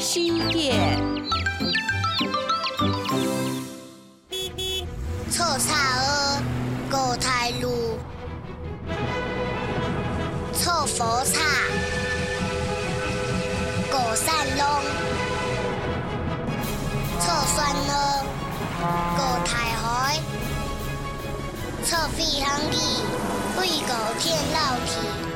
西叶。错差二，过台路，错佛差，过山龙，错酸二，过台海，错飞行器，飞过天老去。